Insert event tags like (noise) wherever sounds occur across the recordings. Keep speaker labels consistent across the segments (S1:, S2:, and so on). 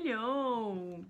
S1: melhor.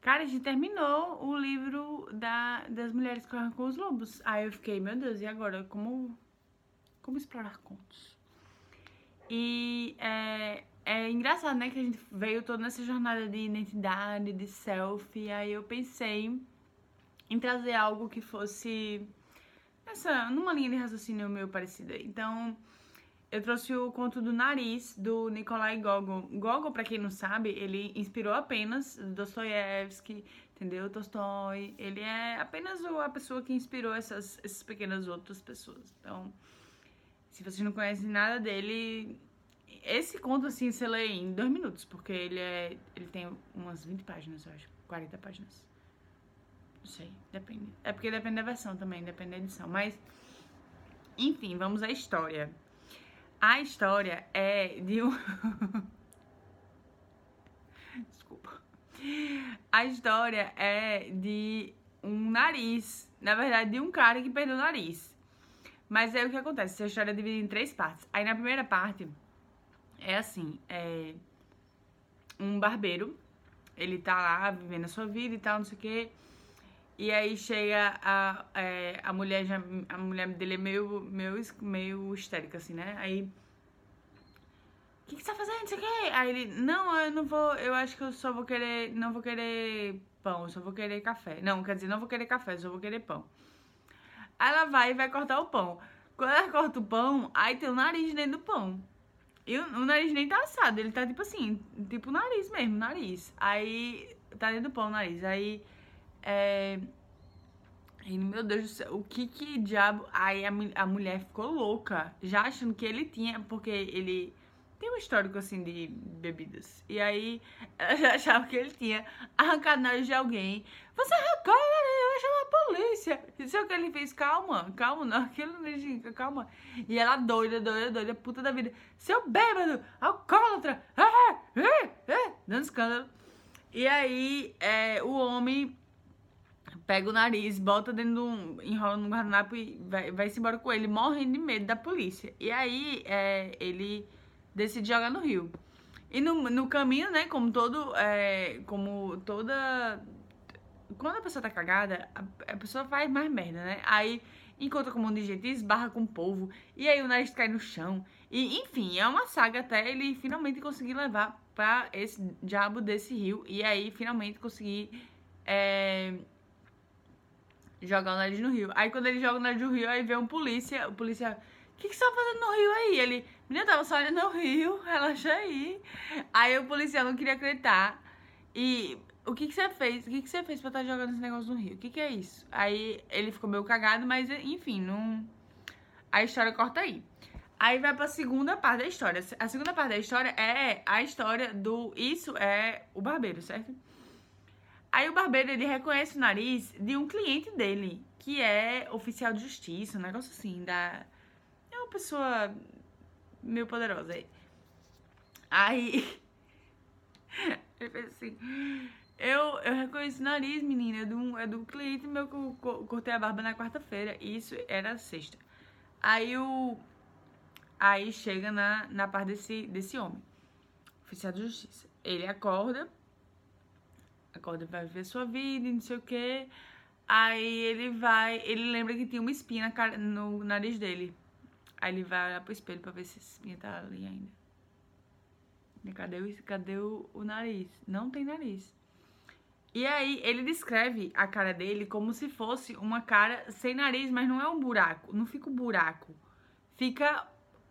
S1: Cara, a gente terminou o livro da, das mulheres que correm com os lobos. Aí eu fiquei, meu Deus, e agora? Como, como explorar contos? E é, é engraçado, né, que a gente veio toda nessa jornada de identidade, de selfie. Aí eu pensei em trazer algo que fosse nessa, numa linha de raciocínio meio parecida. Então, eu trouxe o conto do Nariz, do Nikolai Gogol. Gogol, para quem não sabe, ele inspirou apenas Dostoiévski, entendeu? Tolstói. Ele é apenas a pessoa que inspirou essas, essas pequenas outras pessoas. Então, se vocês não conhecem nada dele, esse conto, assim, você lê em dois minutos, porque ele é. Ele tem umas 20 páginas, eu acho. 40 páginas. Não sei, depende. É porque depende da versão também, depende da edição. Mas, enfim, vamos à história. A história é de um. (laughs) Desculpa. A história é de um nariz. Na verdade, de um cara que perdeu o nariz. Mas é o que acontece. Essa história é dividida em três partes. Aí na primeira parte é assim: é um barbeiro. Ele tá lá vivendo a sua vida e tal, não sei o quê. E aí chega a, é, a mulher já, a mulher dele é meio, meio, meio histérica, assim, né? Aí. O que, que você tá fazendo? Não sei Aí ele, não, eu não vou. Eu acho que eu só vou querer. Não vou querer pão, eu só vou querer café. Não, quer dizer, não vou querer café, eu só vou querer pão. Aí ela vai e vai cortar o pão. Quando ela corta o pão, aí tem o nariz dentro do pão. E o, o nariz nem tá assado, ele tá tipo assim, tipo nariz mesmo, nariz. Aí tá dentro do pão o nariz. Aí é... Meu Deus do céu, o que que diabo. Aí a, a mulher ficou louca, já achando que ele tinha, porque ele tem um histórico assim de bebidas. E aí (laughs) ela já achava que ele tinha arrancado nariz de alguém. Você arrancou, eu vou chamar a polícia. Isso é o que ele fez, calma, calma, não, (laughs) aquilo não calma. E ela doida, doida, doida, puta da vida. Seu bêbado, alcoólatra, ah, ah, ah, dando escândalo. E aí é, o homem pega o nariz, bota dentro de um. enrola no guardanapo e vai, vai se embora com ele, morrendo de medo da polícia. E aí é, ele decide jogar no rio. E no, no caminho, né, como todo. É, como toda. Quando a pessoa tá cagada, a, a, pessoa faz mais merda, né? Aí encontra com um monte de gente, esbarra com o povo, e aí o nariz cai no chão. E enfim, é uma saga até ele finalmente conseguir levar pra esse diabo desse rio. E aí finalmente conseguir. É, jogar o nariz no rio. Aí quando ele joga o nariz no rio, aí vem um polícia, o polícia, o que, que você tá fazendo no rio aí? Ele, menina, tava só olhando no rio, (laughs) relaxa aí. Aí o policial não queria acreditar. E o que, que você fez? O que, que você fez pra estar tá jogando esse negócio no rio? O que, que é isso? Aí ele ficou meio cagado, mas enfim, não. A história corta aí. Aí vai pra segunda parte da história. A segunda parte da história é a história do. Isso é o barbeiro, certo? Aí o barbeiro ele reconhece o nariz de um cliente dele, que é oficial de justiça, um negócio assim, da. É uma pessoa meio poderosa aí. Aí. (laughs) ele fez assim. Eu, eu reconheci o nariz, menina, é do, é do cliente meu que eu cortei a barba na quarta-feira. Isso era sexta. Aí o. Aí chega na, na parte desse, desse homem, oficial de justiça. Ele acorda acorda, vai ver sua vida e não sei o que. Aí ele vai, ele lembra que tinha uma espinha no nariz dele. Aí ele vai olhar pro espelho pra ver se essa espinha tá ali ainda. E cadê o, cadê o, o nariz? Não tem nariz. E aí ele descreve a cara dele como se fosse uma cara sem nariz, mas não é um buraco, não fica um buraco. Fica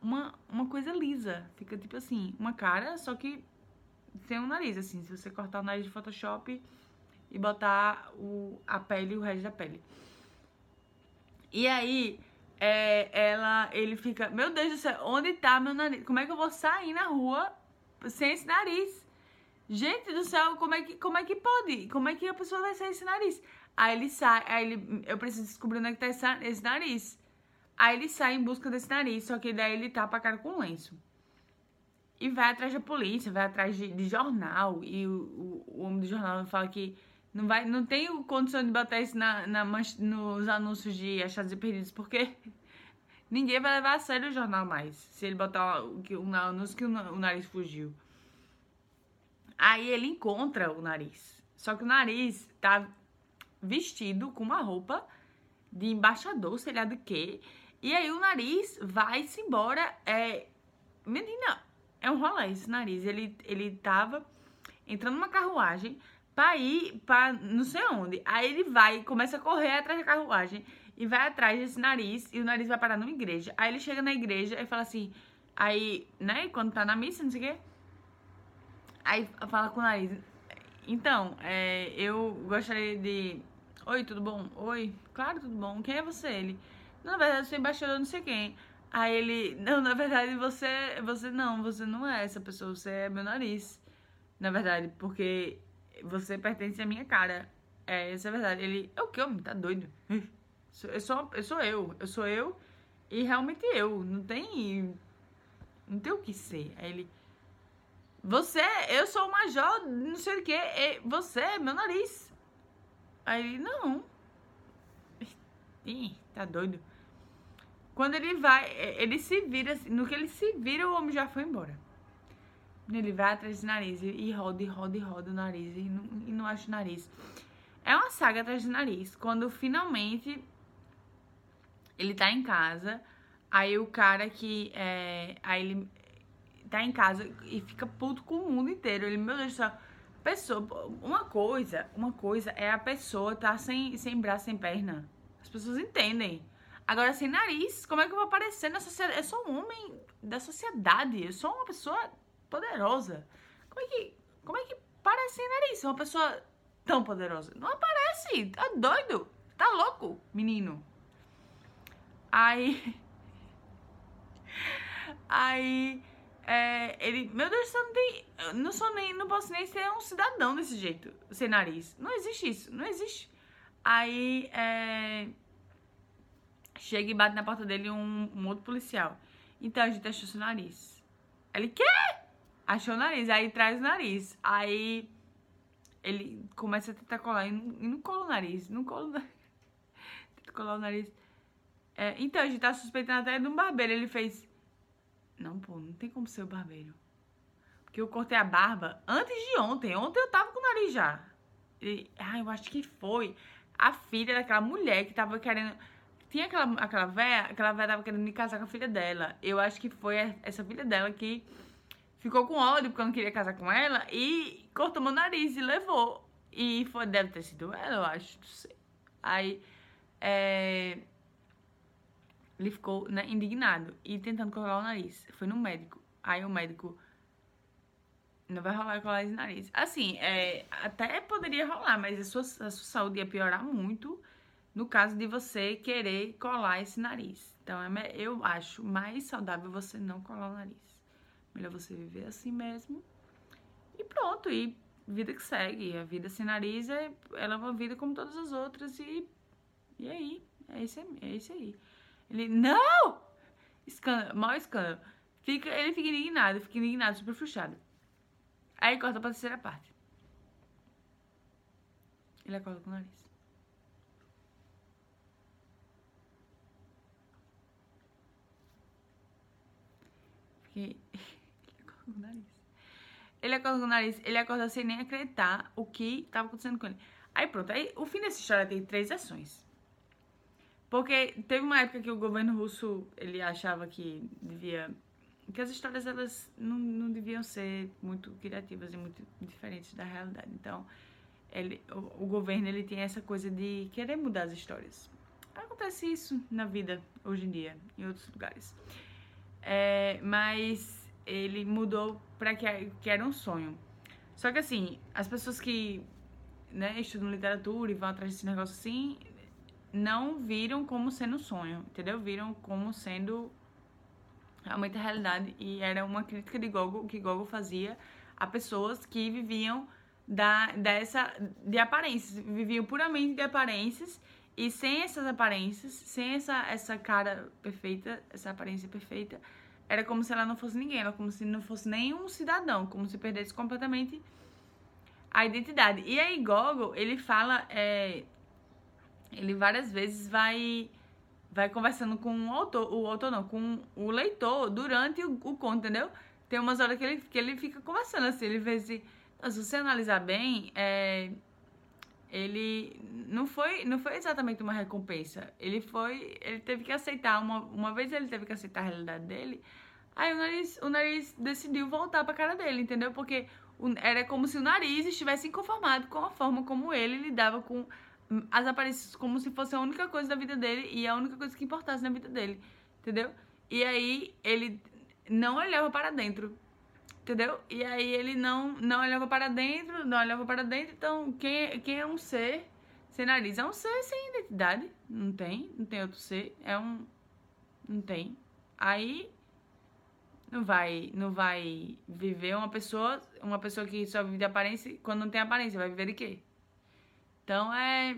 S1: uma, uma coisa lisa. Fica tipo assim, uma cara, só que sem um nariz, assim. Se você cortar o nariz de Photoshop e botar o, a pele o resto da pele. E aí, é, ela, ele fica, meu Deus do céu, onde tá meu nariz? Como é que eu vou sair na rua sem esse nariz? Gente do céu, como é que, como é que pode? Como é que a pessoa vai sair esse nariz? Aí ele sai, aí ele, eu preciso descobrir onde é que tá esse, esse nariz. Aí ele sai em busca desse nariz, só que daí ele tapa a cara com lenço e vai atrás da polícia, vai atrás de, de jornal. E o, o, o, homem do jornal fala que não, vai, não tem condição de botar isso na, na, nos anúncios de achados e perdidos, porque (laughs) ninguém vai levar a sério o jornal mais. Se ele botar um anúncio que o, o nariz fugiu. Aí ele encontra o nariz. Só que o nariz tá vestido com uma roupa de embaixador, sei lá do que. E aí o nariz vai-se embora. É... Menina, é um rolê esse nariz. Ele, ele tava entrando numa carruagem pra ir pra não sei onde. Aí ele vai, começa a correr atrás da carruagem e vai atrás desse nariz e o nariz vai parar numa igreja. Aí ele chega na igreja e fala assim, aí, né, quando tá na missa, não sei o quê, aí fala com o nariz, então, é, eu gostaria de, oi, tudo bom? Oi, claro, tudo bom, quem é você? Ele, na verdade, eu sou embaixador não sei quem. Aí ele, não, na verdade, você, você não, você não é essa pessoa, você é meu nariz. Na verdade, porque você pertence à minha cara. É, essa é a verdade. Ele, é o que, homem? Tá doido? (laughs) Eu sou, eu sou eu. Eu sou eu e realmente eu. Não tem. Não tem o que ser. Aí ele. Você, eu sou o major, não sei o que. Você é meu nariz. Aí ele, não. (laughs) Ih, tá doido. Quando ele vai, ele se vira, assim, no que ele se vira, o homem já foi embora. Ele vai atrás do nariz e roda, e roda, e roda o nariz e não, e não acha o nariz. É uma saga atrás do nariz. Quando finalmente ele tá em casa, aí o cara que é. Aí ele tá em casa e fica puto com o mundo inteiro. Ele, meu Deus do céu. Pessoa, uma coisa, uma coisa é a pessoa tá sem, sem braço, sem perna. As pessoas entendem. Agora, sem nariz, como é que eu vou aparecer na sociedade? Eu sou um homem da sociedade, eu sou uma pessoa poderosa. Como é que, como é que parece sem nariz? Uma pessoa tão poderosa. Não aparece, tá doido? Tá louco, menino. Aí. (laughs) Aí. É, ele. Meu Deus, você não tem. Não sou nem. Não posso nem ser um cidadão desse jeito, sem nariz. Não existe isso. Não existe. Aí. É, chega e bate na porta dele um, um outro policial. Então a gente achou seu nariz. Ele, quê? Achou o nariz. Aí traz o nariz. Aí ele começa a tentar colar e não, e não cola o nariz. Não cola o nariz. (laughs) Tenta colar o nariz. É, então, a gente tá suspeitando até de um barbeiro. Ele fez. Não, pô, não tem como ser o barbeiro. Porque eu cortei a barba antes de ontem. Ontem eu tava com o nariz já. E, ah, eu acho que foi a filha daquela mulher que tava querendo. Tinha aquela, aquela véia, aquela véia tava querendo me casar com a filha dela. Eu acho que foi essa filha dela que ficou com ódio porque eu não queria casar com ela e cortou meu nariz e levou. E foi, deve ter sido ela, eu acho, não sei. Aí, é ele ficou né, indignado e tentando colar o nariz. Foi no médico. Aí o médico. Não vai rolar colar esse nariz. Assim, é, até poderia rolar, mas a sua, a sua saúde ia piorar muito no caso de você querer colar esse nariz. Então, é, eu acho mais saudável você não colar o nariz. Melhor você viver assim mesmo. E pronto, e vida que segue. A vida sem nariz é, ela é uma vida como todas as outras. E, e aí, é isso, é isso aí. Ele, não! Escândalo, escândalo. Fica, ele fica indignado, fica indignado, super frustrado. Aí corta pra terceira parte. Ele acorda com o nariz. Fiquei... (laughs) Ele acorda com o nariz. Ele acorda com o nariz, ele sem nem acreditar o que estava acontecendo com ele. Aí pronto, aí o fim dessa história tem três ações. Porque teve uma época que o governo russo, ele achava que devia... Que as histórias, elas não, não deviam ser muito criativas e muito diferentes da realidade. Então, ele, o, o governo, ele tem essa coisa de querer mudar as histórias. Acontece isso na vida, hoje em dia, em outros lugares. É, mas ele mudou para que, que era um sonho. Só que assim, as pessoas que né, estudam literatura e vão atrás desse negócio assim, não viram como sendo um sonho, entendeu? Viram como sendo realmente a realidade. E era uma crítica de Gogo que Gogo fazia a pessoas que viviam da, dessa, de aparências, viviam puramente de aparências e sem essas aparências, sem essa, essa cara perfeita, essa aparência perfeita, era como se ela não fosse ninguém, era como se não fosse nenhum cidadão, como se perdesse completamente a identidade. E aí Gogo, ele fala é, ele várias vezes vai vai conversando com o autor, o autor não, com o leitor durante o, o conto, entendeu? Tem umas horas que ele, que ele fica conversando assim, ele vê assim, Se você analisar bem, é, ele não foi, não foi exatamente uma recompensa. Ele foi, ele teve que aceitar uma, uma vez ele teve que aceitar a realidade dele. Aí o nariz, o nariz decidiu voltar para cara dele, entendeu? Porque o, era como se o nariz estivesse inconformado com a forma como ele lidava com as aparências, como se fosse a única coisa da vida dele e a única coisa que importasse na vida dele, entendeu? E aí ele não olhava para dentro, entendeu? E aí ele não, não olhava para dentro, não olhava para dentro. Então, quem, quem é um ser sem nariz? É um ser sem identidade. Não tem, não tem outro ser. É um. Não tem. Aí não vai, não vai viver uma pessoa, uma pessoa que só vive de aparência, quando não tem aparência, vai viver de quê? Então é.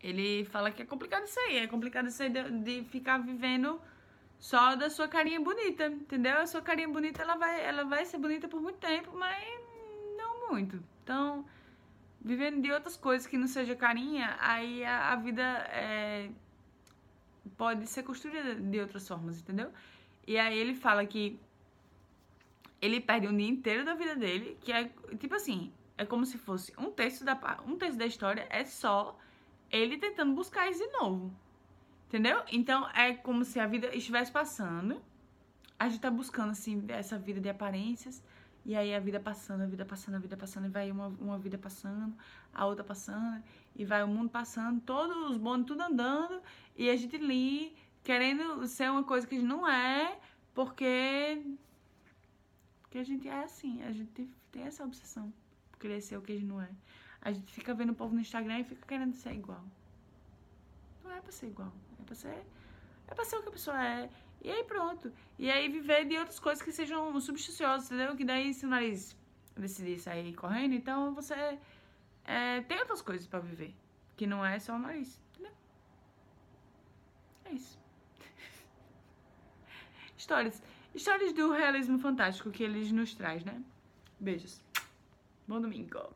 S1: Ele fala que é complicado isso aí, é complicado isso aí de, de ficar vivendo só da sua carinha bonita, entendeu? A sua carinha bonita, ela vai, ela vai ser bonita por muito tempo, mas não muito. Então, vivendo de outras coisas que não seja carinha, aí a, a vida é, pode ser construída de outras formas, entendeu? E aí ele fala que ele perde um dia inteiro da vida dele, que é tipo assim, é como se fosse um terço da um terço da história é só ele tentando buscar isso de novo. Entendeu? Então é como se a vida estivesse passando. A gente tá buscando, assim, essa vida de aparências. E aí a vida passando, a vida passando, a vida passando. E vai uma, uma vida passando, a outra passando. E vai o mundo passando, todos os bônus tudo andando. E a gente ali querendo ser uma coisa que a gente não é. Porque. Porque a gente é assim. A gente tem essa obsessão por querer ser o que a gente não é. A gente fica vendo o povo no Instagram e fica querendo ser igual. Não é pra ser igual pra ser. É pra ser o que a pessoa é. E aí pronto. E aí viver de outras coisas que sejam substituciosas, entendeu? Que daí se o nariz decidir sair correndo, então você é, tem outras coisas pra viver. Que não é só o nariz, entendeu? É isso. (laughs) Histórias. Histórias do realismo fantástico que eles nos traz, né? Beijos. Bom domingo.